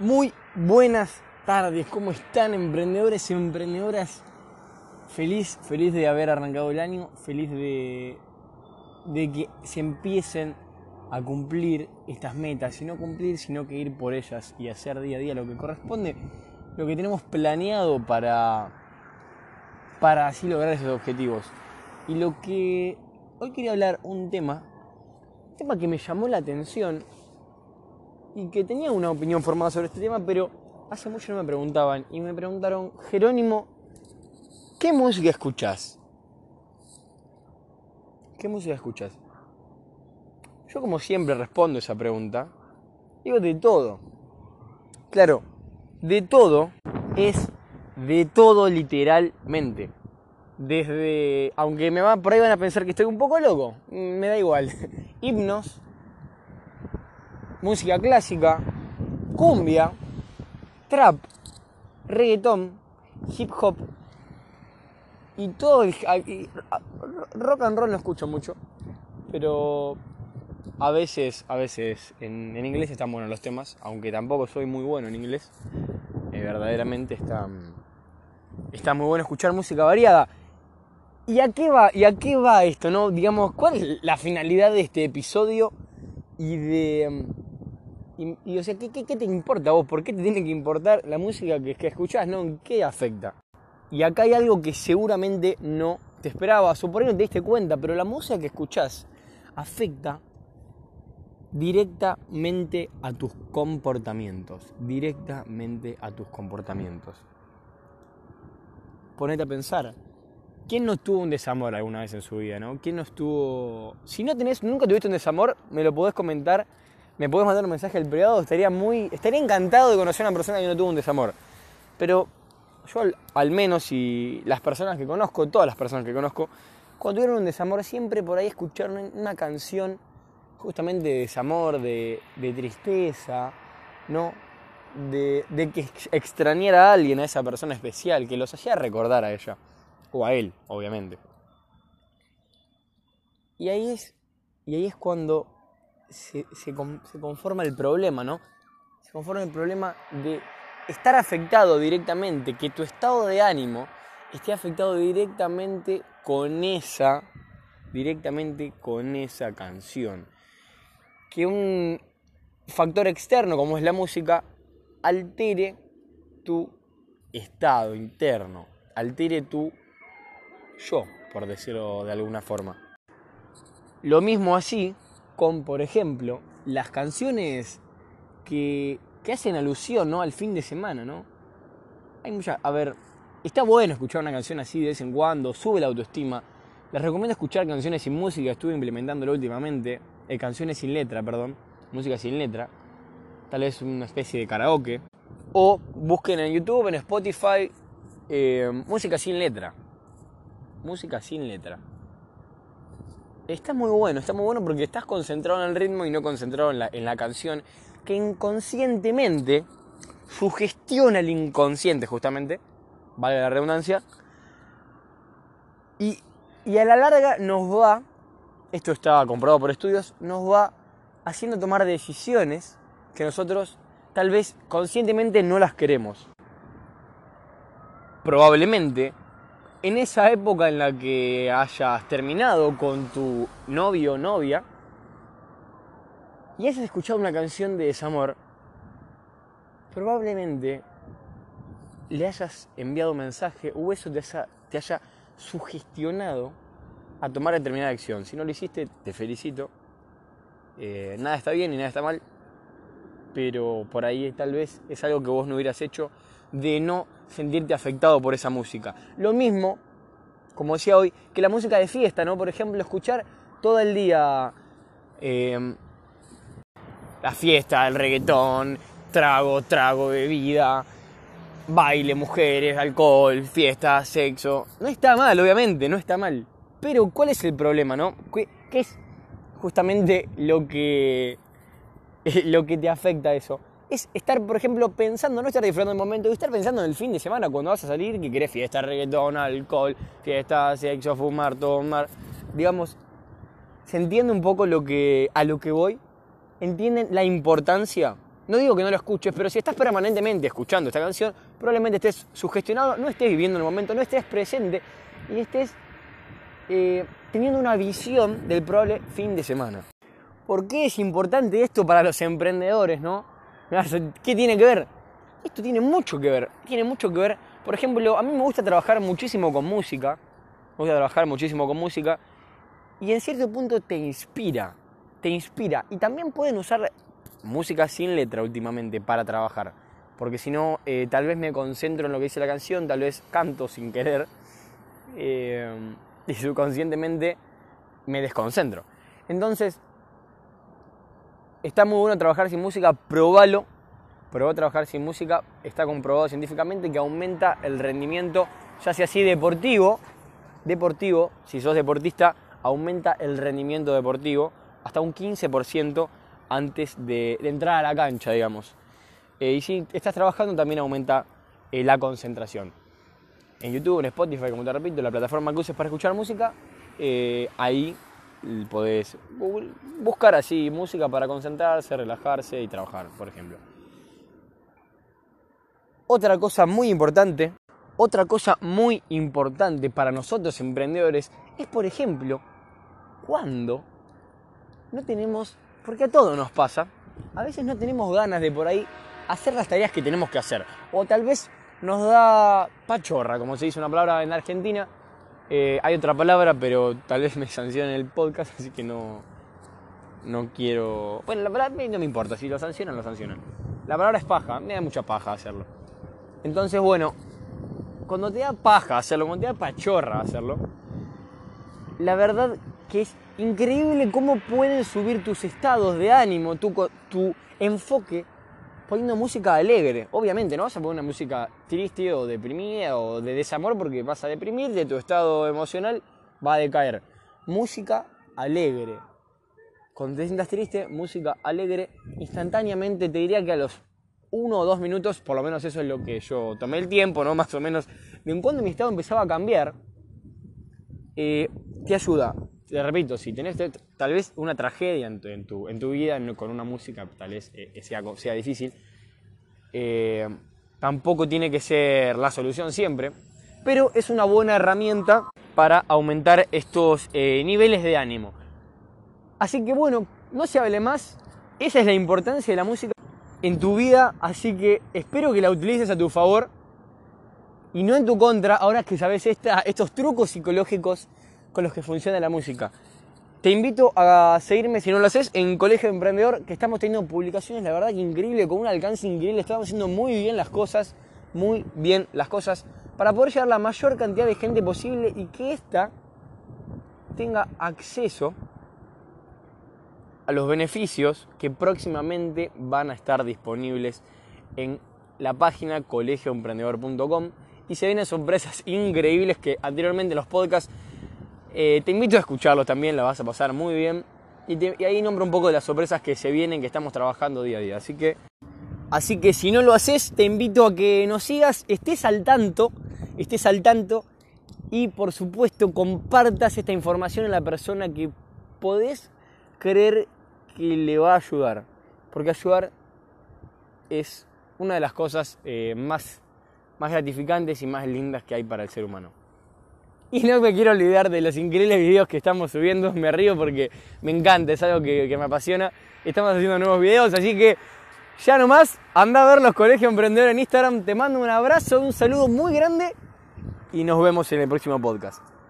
Muy buenas tardes, ¿cómo están emprendedores y emprendedoras? Feliz, feliz de haber arrancado el año, feliz de, de que se empiecen a cumplir estas metas, y no cumplir, sino que ir por ellas y hacer día a día lo que corresponde, lo que tenemos planeado para, para así lograr esos objetivos. Y lo que hoy quería hablar un tema, un tema que me llamó la atención y que tenía una opinión formada sobre este tema, pero hace mucho no me preguntaban. Y me preguntaron, Jerónimo, ¿qué música escuchas? ¿Qué música escuchas? Yo como siempre respondo esa pregunta. Digo de todo. Claro, de todo es de todo literalmente. Desde, aunque me va, por ahí van a pensar que estoy un poco loco, me da igual. Himnos, música clásica, cumbia, trap, reggaetón, hip hop y todo el rock and roll no escucho mucho, pero a veces, a veces en, inglés están buenos los temas, aunque tampoco soy muy bueno en inglés. Eh, verdaderamente está, está muy bueno escuchar música variada. ¿Y a qué va, y a qué va esto, no? Digamos, ¿cuál es la finalidad de este episodio y de y, o sea, ¿qué, ¿qué, te importa vos? ¿Por qué te tiene que importar la música que, que escuchás? ¿No? ¿En qué afecta? Y acá hay algo que seguramente no te esperabas, o por no te diste cuenta, pero la música que escuchás afecta directamente a tus comportamientos. Directamente a tus comportamientos. Ponete a pensar. ¿Quién no tuvo un desamor alguna vez en su vida, no? ¿Quién no estuvo... Si no tenés, nunca tuviste un desamor, me lo podés comentar me podés mandar un mensaje al privado, estaría muy. estaría encantado de conocer a una persona que no tuvo un desamor. Pero yo al, menos y las personas que conozco, todas las personas que conozco, cuando tuvieron un desamor siempre por ahí escucharon una canción justamente de desamor, de, tristeza, ¿no? De, de, que extrañara a alguien, a esa persona especial, que los hacía recordar a ella, o a él, obviamente. Y ahí es, y ahí es cuando se, conforma el problema, ¿no? Se conforma el problema de estar afectado directamente, que tu estado de ánimo esté afectado directamente con esa, directamente con esa canción. Que un factor externo como es la música altere tu estado interno, altere tu yo, por decirlo de alguna forma. Lo mismo así con, por ejemplo, las canciones que, hacen alusión ¿no? al fin de semana, ¿no? Hay muchas. A ver, está bueno escuchar una canción así de vez en cuando, sube la autoestima. Les recomiendo escuchar canciones sin música, estuve implementándolo últimamente. Eh, canciones sin letra, perdón. Música sin letra. Tal vez una especie de karaoke. O busquen en YouTube, en Spotify, eh, música sin letra. Música sin letra está muy bueno, está muy bueno porque estás concentrado en el ritmo y no concentrado en la, en la canción, que inconscientemente sugestiona el inconsciente justamente, vale la redundancia, y, y a la larga nos va, esto está comprobado por estudios, nos va haciendo tomar decisiones que nosotros tal vez conscientemente no las queremos. Probablemente en esa época en la que hayas terminado con tu novio o novia y hayas escuchado una canción de desamor, probablemente le hayas enviado un mensaje o eso te haya, sugestionado a tomar determinada acción. Si no lo hiciste, te felicito. Eh, nada está bien y nada está mal, pero por ahí tal vez es algo que vos no hubieras hecho de no sentirte afectado por esa música. Lo mismo, como decía hoy, que la música de fiesta, ¿no? Por ejemplo, escuchar todo el día em, la fiesta, el reggaetón, trago, trago, bebida, baile, mujeres, alcohol, fiesta, sexo. No está mal, obviamente, no está mal. Pero ¿cuál es el problema, no? ¿Qué, qué es justamente lo que, lo que te afecta eso? es estar, por ejemplo, pensando, no estar disfrutando el momento, estar pensando en el fin de semana cuando vas a salir, que querés fiesta, reggaetón, alcohol, fiesta, sexo, fumar, tomar. Digamos, se entiende un poco lo que, a lo que voy. ¿Entienden la importancia? no digo que no lo escuches, pero si estás permanentemente escuchando esta canción, probablemente estés sugestionado, no estés viviendo el momento, no estés presente y estés eh, teniendo una visión del probable fin de semana. ¿Por qué es importante esto para los emprendedores, no? ¿Qué tiene que ver? Esto tiene mucho que ver, tiene mucho que ver. Por ejemplo, a mí me gusta trabajar muchísimo con música, me gusta trabajar muchísimo con música y en cierto punto te inspira, te inspira. Y también pueden usar música sin letra últimamente para trabajar, porque si no, eh, tal vez me concentro en lo que dice la canción, tal vez canto sin querer eh, y subconscientemente me desconcentro. Entonces, está muy bueno trabajar sin música, probalo. Probó trabajar sin música, está comprobado científicamente que aumenta el rendimiento, ya sea así deportivo, deportivo, si sos deportista, aumenta el rendimiento deportivo hasta un 15% antes de, entrar a la cancha, digamos. Eh, y si estás trabajando también aumenta eh, la concentración. En YouTube, en Spotify, como te repito, la plataforma que uses para escuchar música, eh, ahí podés buscar así música para concentrarse, relajarse y trabajar, por ejemplo. Otra cosa muy importante, otra cosa muy importante para nosotros emprendedores es, por ejemplo, cuando no tenemos, porque a todos nos pasa, a veces no tenemos ganas de por ahí hacer las tareas que tenemos que hacer. O tal vez nos da pachorra, como se dice una palabra en Argentina. Eh, hay otra palabra, pero tal vez me sancionen el podcast, así que no, no quiero... Bueno, la palabra no me importa, si lo sancionan, lo sancionan. La palabra es paja, me da mucha paja hacerlo. Entonces, bueno, cuando te da paja hacerlo, cuando te da pachorra hacerlo, la verdad que es increíble cómo pueden subir tus estados de ánimo, tu, tu enfoque, poniendo música alegre. Obviamente no vas a poner una música triste o deprimida o de desamor porque vas a deprimirte, tu estado emocional va a decaer. Música alegre. Cuando te sientas triste, música alegre, instantáneamente te diría que a los uno o dos minutos, por lo menos eso es lo que yo tomé el tiempo, ¿no? Más o menos, de en cuando mi estado empezaba a cambiar, eh, te ayuda te repito, si tenés tal vez una tragedia en tu, en tu, vida con una música, tal vez eh, sea, sea, difícil, eh, tampoco tiene que ser la solución siempre, pero es una buena herramienta para aumentar estos eh, niveles de ánimo. Así que bueno, no se hable más, esa es la importancia de la música en tu vida, así que espero que la utilices a tu favor y no en tu contra, ahora que sabes estos trucos psicológicos con los que funciona la música. Te invito a seguirme, si no lo haces, en Colegio Emprendedor, que estamos teniendo publicaciones, la verdad que increíble, con un alcance increíble. Estamos haciendo muy bien las cosas, muy bien las cosas, para poder llegar a la mayor cantidad de gente posible y que ésta tenga acceso a los beneficios que próximamente van a estar disponibles en la página colegioemprendedor.com y se vienen sorpresas increíbles que anteriormente los podcasts eh, te invito a escucharlo también, la vas a pasar muy bien. Y, ahí nombro un poco de las sorpresas que se vienen, que estamos trabajando día a día. Así que, así que si no lo haces, te invito a que nos sigas, estés al tanto, estés al tanto y por supuesto compartas esta información a la persona que podés creer que le va a ayudar. Porque ayudar es una de las cosas eh, más, más gratificantes y más lindas que hay para el ser humano. Y no me quiero olvidar de los increíbles videos que estamos subiendo. Me río porque me encanta, es algo que, me apasiona. Estamos haciendo nuevos videos, así que ya nomás, anda a ver los colegios emprendedores en Instagram. Te mando un abrazo, un saludo muy grande y nos vemos en el próximo podcast.